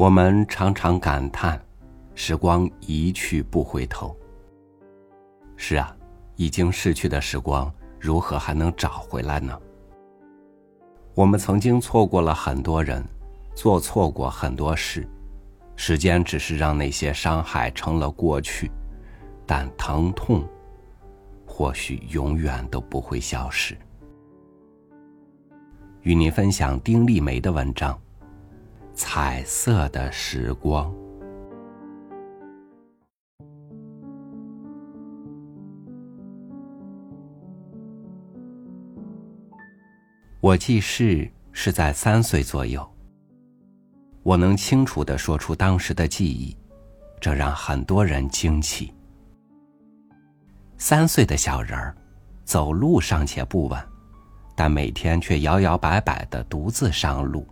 我们常常感叹，时光一去不回头。是啊，已经逝去的时光，如何还能找回来呢？我们曾经错过了很多人，做错过很多事，时间只是让那些伤害成了过去，但疼痛，或许永远都不会消失。与您分享丁立梅的文章。彩色的时光。我记事是在三岁左右，我能清楚的说出当时的记忆，这让很多人惊奇。三岁的小人儿，走路尚且不稳，但每天却摇摇摆摆的独自上路。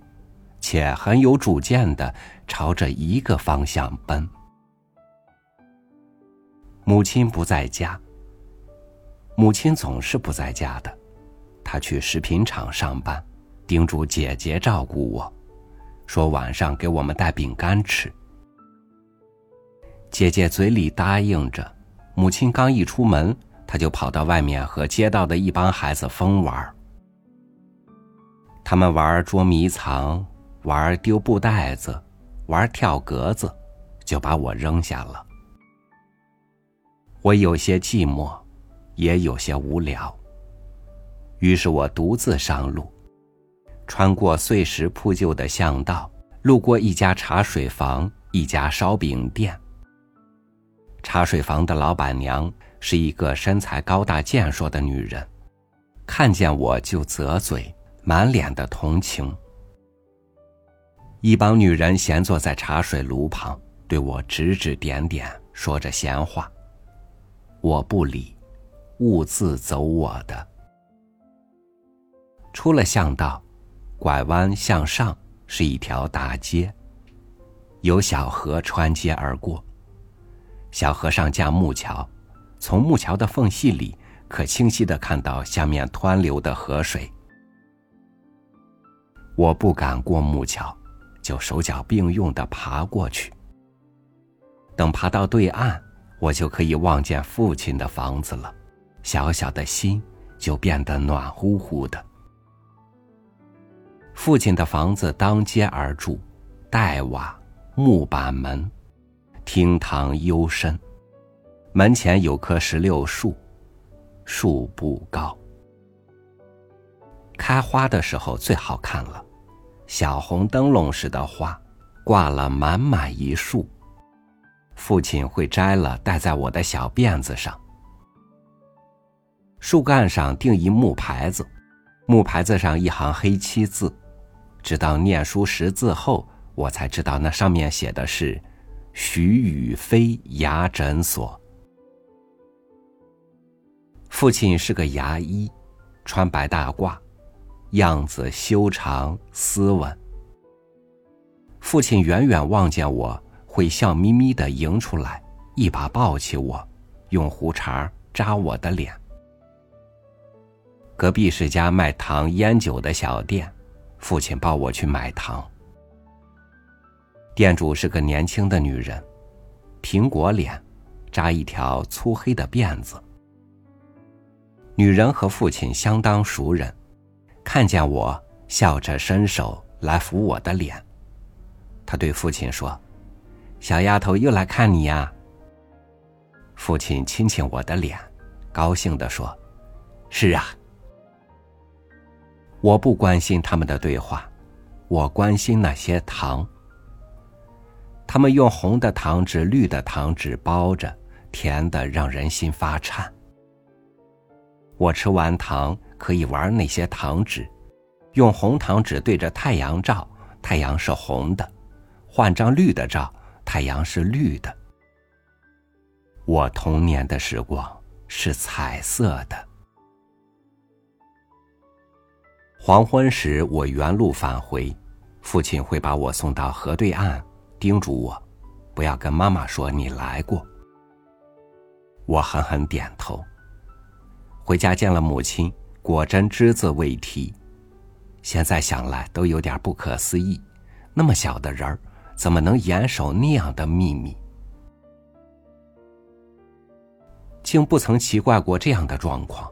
且很有主见的朝着一个方向奔。母亲不在家。母亲总是不在家的，她去食品厂上班，叮嘱姐姐照顾我，说晚上给我们带饼干吃。姐姐嘴里答应着，母亲刚一出门，她就跑到外面和街道的一帮孩子疯玩。他们玩捉迷藏。玩丢布袋子，玩跳格子，就把我扔下了。我有些寂寞，也有些无聊。于是我独自上路，穿过碎石铺就的巷道，路过一家茶水房，一家烧饼店。茶水房的老板娘是一个身材高大健硕的女人，看见我就啧嘴，满脸的同情。一帮女人闲坐在茶水炉旁，对我指指点点，说着闲话。我不理，兀自走我的。出了巷道，拐弯向上是一条大街，有小河穿街而过。小河上架木桥，从木桥的缝隙里可清晰的看到下面湍流的河水。我不敢过木桥。就手脚并用的爬过去。等爬到对岸，我就可以望见父亲的房子了，小小的心就变得暖乎乎的。父亲的房子当街而住，黛瓦，木板门，厅堂幽深，门前有棵石榴树，树不高，开花的时候最好看了。小红灯笼似的花，挂了满满一束。父亲会摘了，戴在我的小辫子上。树干上钉一木牌子，木牌子上一行黑漆字。直到念书识字后，我才知道那上面写的是“徐宇飞牙诊所”。父亲是个牙医，穿白大褂。样子修长斯文。父亲远远望见我，会笑眯眯的迎出来，一把抱起我，用胡茬扎我的脸。隔壁是家卖糖烟酒的小店，父亲抱我去买糖。店主是个年轻的女人，苹果脸，扎一条粗黑的辫子。女人和父亲相当熟人。看见我，笑着伸手来抚我的脸。他对父亲说：“小丫头又来看你呀。”父亲亲亲我的脸，高兴地说：“是啊。”我不关心他们的对话，我关心那些糖。他们用红的糖纸、绿的糖纸包着，甜的让人心发颤。我吃完糖。可以玩那些糖纸，用红糖纸对着太阳照，太阳是红的；换张绿的照，太阳是绿的。我童年的时光是彩色的。黄昏时，我原路返回，父亲会把我送到河对岸，叮嘱我不要跟妈妈说你来过。我狠狠点头。回家见了母亲。果真只字未提，现在想来都有点不可思议。那么小的人儿，怎么能严守那样的秘密？竟不曾奇怪过这样的状况：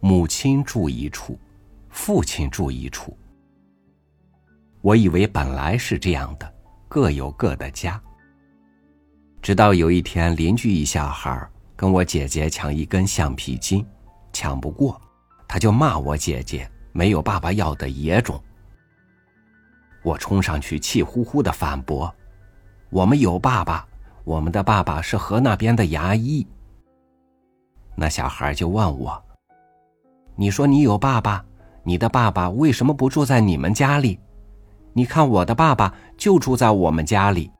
母亲住一处，父亲住一处。我以为本来是这样的，各有各的家。直到有一天，邻居一小孩跟我姐姐抢一根橡皮筋，抢不过，他就骂我姐姐没有爸爸要的野种。我冲上去，气呼呼的反驳：“我们有爸爸，我们的爸爸是河那边的牙医。”那小孩就问我：“你说你有爸爸，你的爸爸为什么不住在你们家里？你看我的爸爸就住在我们家里。”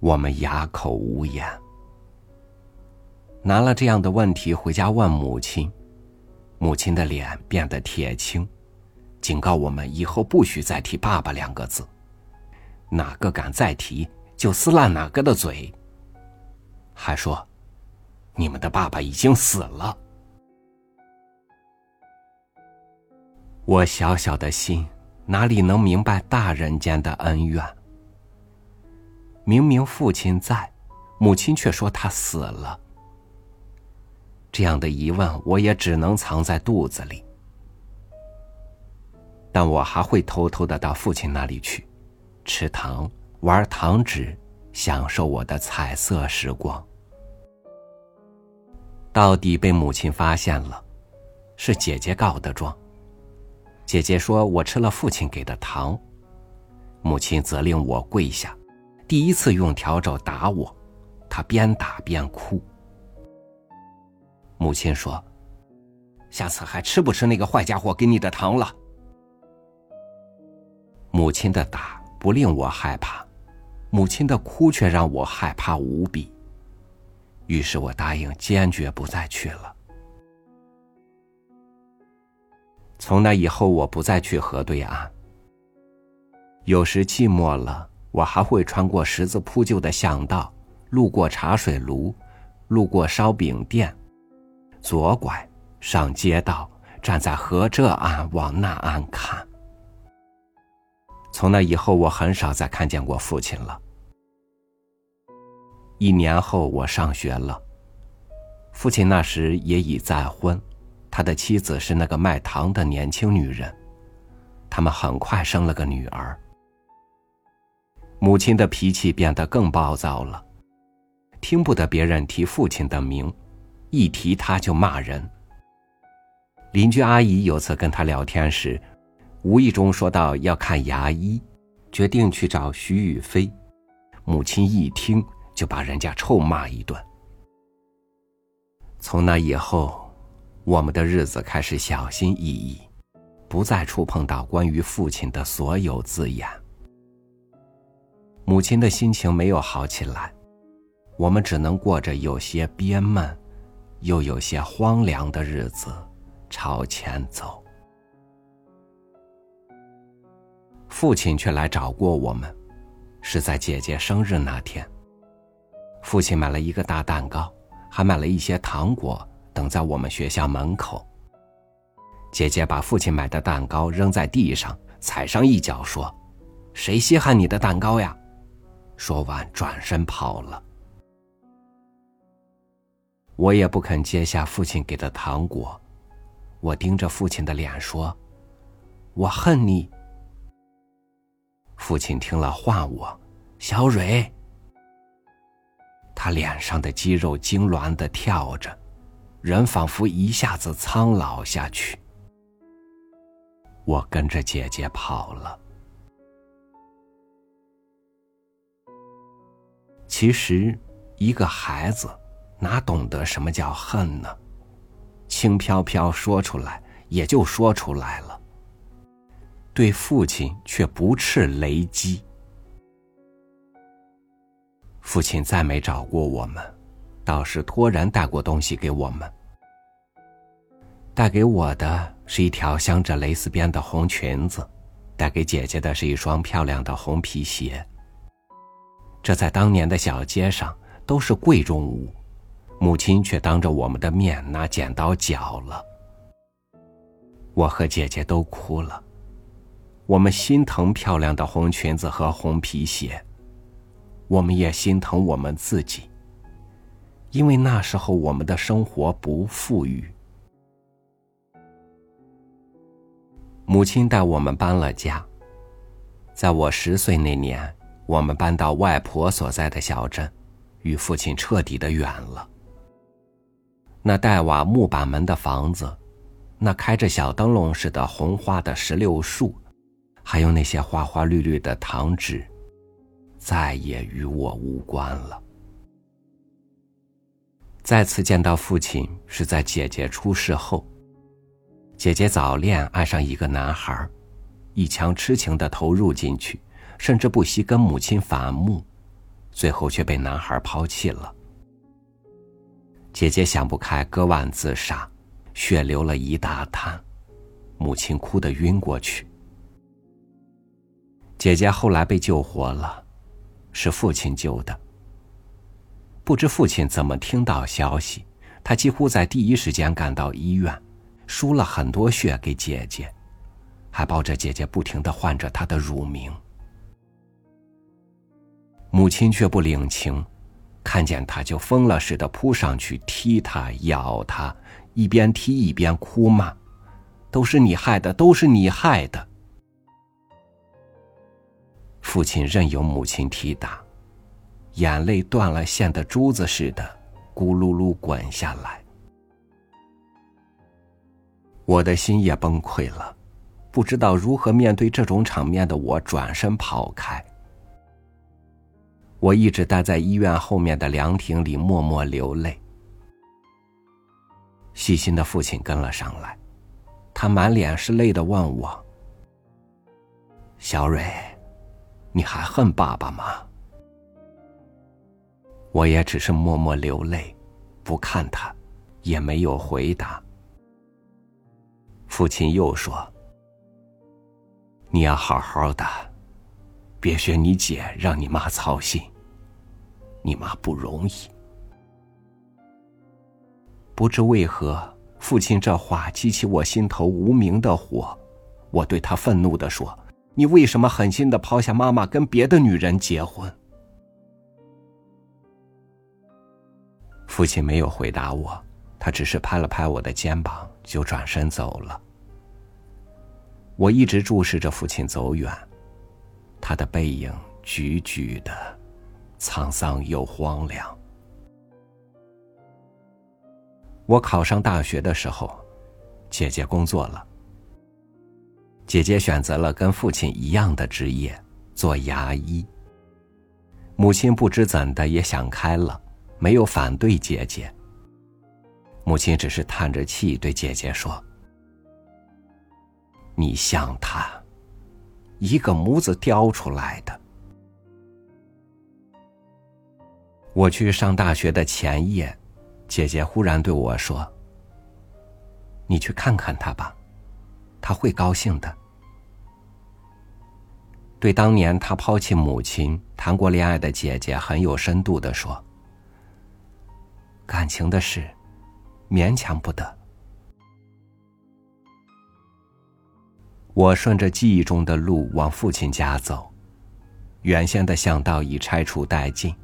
我们哑口无言，拿了这样的问题回家问母亲，母亲的脸变得铁青。警告我们以后不许再提“爸爸”两个字，哪个敢再提，就撕烂哪个的嘴。还说，你们的爸爸已经死了。我小小的心哪里能明白大人间的恩怨？明明父亲在，母亲却说他死了。这样的疑问，我也只能藏在肚子里。但我还会偷偷的到父亲那里去，吃糖、玩糖纸，享受我的彩色时光。到底被母亲发现了，是姐姐告的状。姐姐说我吃了父亲给的糖，母亲责令我跪下，第一次用笤帚打我，她边打边哭。母亲说：“下次还吃不吃那个坏家伙给你的糖了？”母亲的打不令我害怕，母亲的哭却让我害怕无比。于是我答应，坚决不再去了。从那以后，我不再去河对岸。有时寂寞了，我还会穿过十字铺就的巷道，路过茶水炉，路过烧饼店，左拐上街道，站在河这岸往那岸看。从那以后，我很少再看见过父亲了。一年后，我上学了。父亲那时也已再婚，他的妻子是那个卖糖的年轻女人。他们很快生了个女儿。母亲的脾气变得更暴躁了，听不得别人提父亲的名，一提他就骂人。邻居阿姨有次跟他聊天时。无意中说到要看牙医，决定去找徐宇飞。母亲一听就把人家臭骂一顿。从那以后，我们的日子开始小心翼翼，不再触碰到关于父亲的所有字眼。母亲的心情没有好起来，我们只能过着有些憋闷，又有些荒凉的日子，朝前走。父亲却来找过我们，是在姐姐生日那天。父亲买了一个大蛋糕，还买了一些糖果，等在我们学校门口。姐姐把父亲买的蛋糕扔在地上，踩上一脚，说：“谁稀罕你的蛋糕呀？”说完转身跑了。我也不肯接下父亲给的糖果，我盯着父亲的脸说：“我恨你。”父亲听了唤我，小蕊。他脸上的肌肉痉挛的跳着，人仿佛一下子苍老下去。我跟着姐姐跑了。其实，一个孩子哪懂得什么叫恨呢？轻飘飘说出来，也就说出来了。对父亲却不斥雷击。父亲再没找过我们，倒是托人带过东西给我们。带给我的是一条镶着蕾丝边的红裙子，带给姐姐的是一双漂亮的红皮鞋。这在当年的小街上都是贵重物，母亲却当着我们的面拿剪刀绞了。我和姐姐都哭了。我们心疼漂亮的红裙子和红皮鞋，我们也心疼我们自己，因为那时候我们的生活不富裕。母亲带我们搬了家，在我十岁那年，我们搬到外婆所在的小镇，与父亲彻底的远了。那带瓦木板门的房子，那开着小灯笼似的红花的石榴树。还有那些花花绿绿的糖纸，再也与我无关了。再次见到父亲是在姐姐出事后。姐姐早恋，爱上一个男孩，一腔痴情的投入进去，甚至不惜跟母亲反目，最后却被男孩抛弃了。姐姐想不开，割腕自杀，血流了一大滩，母亲哭得晕过去。姐姐后来被救活了，是父亲救的。不知父亲怎么听到消息，他几乎在第一时间赶到医院，输了很多血给姐姐，还抱着姐姐不停的唤着她的乳名。母亲却不领情，看见他就疯了似的扑上去踢他、咬他，一边踢一边哭骂：“都是你害的，都是你害的。”父亲任由母亲踢打，眼泪断了线的珠子似的，咕噜噜滚下来。我的心也崩溃了，不知道如何面对这种场面的我，转身跑开。我一直待在医院后面的凉亭里，默默流泪。细心的父亲跟了上来，他满脸是泪的问我：“小蕊。”你还恨爸爸吗？我也只是默默流泪，不看他，也没有回答。父亲又说：“你要好好的，别学你姐，让你妈操心。你妈不容易。”不知为何，父亲这话激起我心头无名的火，我对他愤怒的说。你为什么狠心的抛下妈妈跟别的女人结婚？父亲没有回答我，他只是拍了拍我的肩膀，就转身走了。我一直注视着父亲走远，他的背影踽踽的，沧桑又荒凉。我考上大学的时候，姐姐工作了。姐姐选择了跟父亲一样的职业，做牙医。母亲不知怎的也想开了，没有反对姐姐。母亲只是叹着气对姐姐说：“你像他，一个模子雕出来的。”我去上大学的前夜，姐姐忽然对我说：“你去看看他吧。”他会高兴的。对当年他抛弃母亲、谈过恋爱的姐姐，很有深度的说：“感情的事，勉强不得。”我顺着记忆中的路往父亲家走，原先的巷道已拆除殆尽，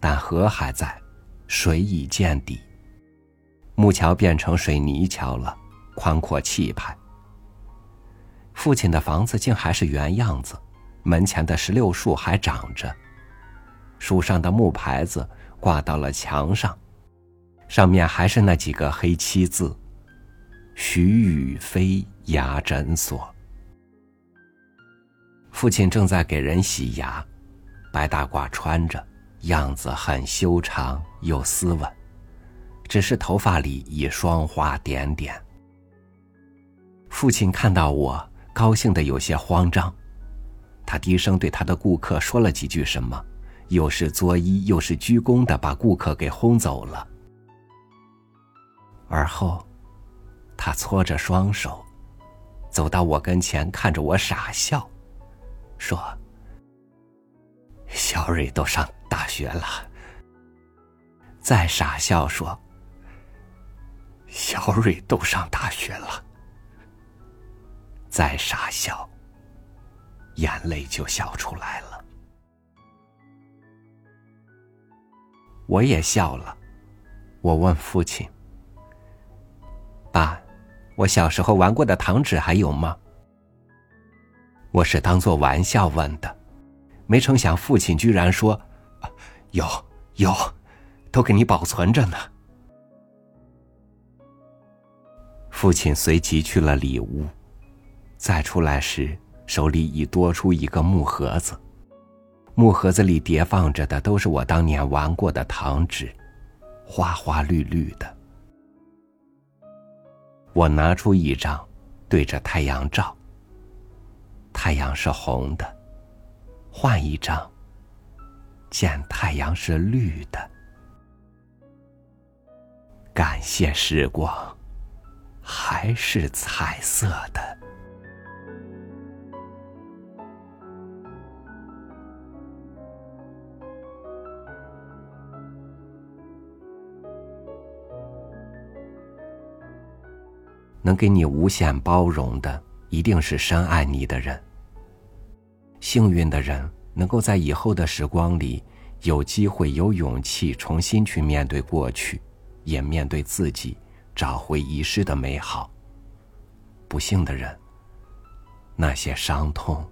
但河还在，水已见底。木桥变成水泥桥了，宽阔气派。父亲的房子竟还是原样子，门前的石榴树还长着，树上的木牌子挂到了墙上，上面还是那几个黑漆字：“徐宇飞牙诊所。”父亲正在给人洗牙，白大褂穿着，样子很修长又斯文，只是头发里已霜花点点。父亲看到我。高兴的有些慌张，他低声对他的顾客说了几句什么，又是作揖又是鞠躬的把顾客给轰走了。而后，他搓着双手，走到我跟前，看着我傻笑，说：“小蕊都上大学了。”再傻笑说：“小蕊都上大学了。”再傻笑，眼泪就笑出来了。我也笑了。我问父亲：“爸，我小时候玩过的糖纸还有吗？”我是当做玩笑问的，没成想父亲居然说：“有有，都给你保存着呢。”父亲随即去了里屋，再出来时，手里已多出一个木盒子，木盒子里叠放着的都是我当年玩过的糖纸。花花绿绿的，我拿出一张，对着太阳照。太阳是红的，换一张，见太阳是绿的。感谢时光，还是彩色的。能给你无限包容的，一定是深爱你的人。幸运的人，能够在以后的时光里，有机会、有勇气重新去面对过去，也面对自己，找回遗失的美好。不幸的人，那些伤痛，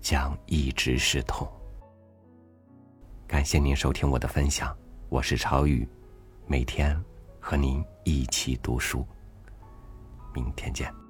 将一直是痛。感谢您收听我的分享，我是朝雨，每天和您一起读书。明天见。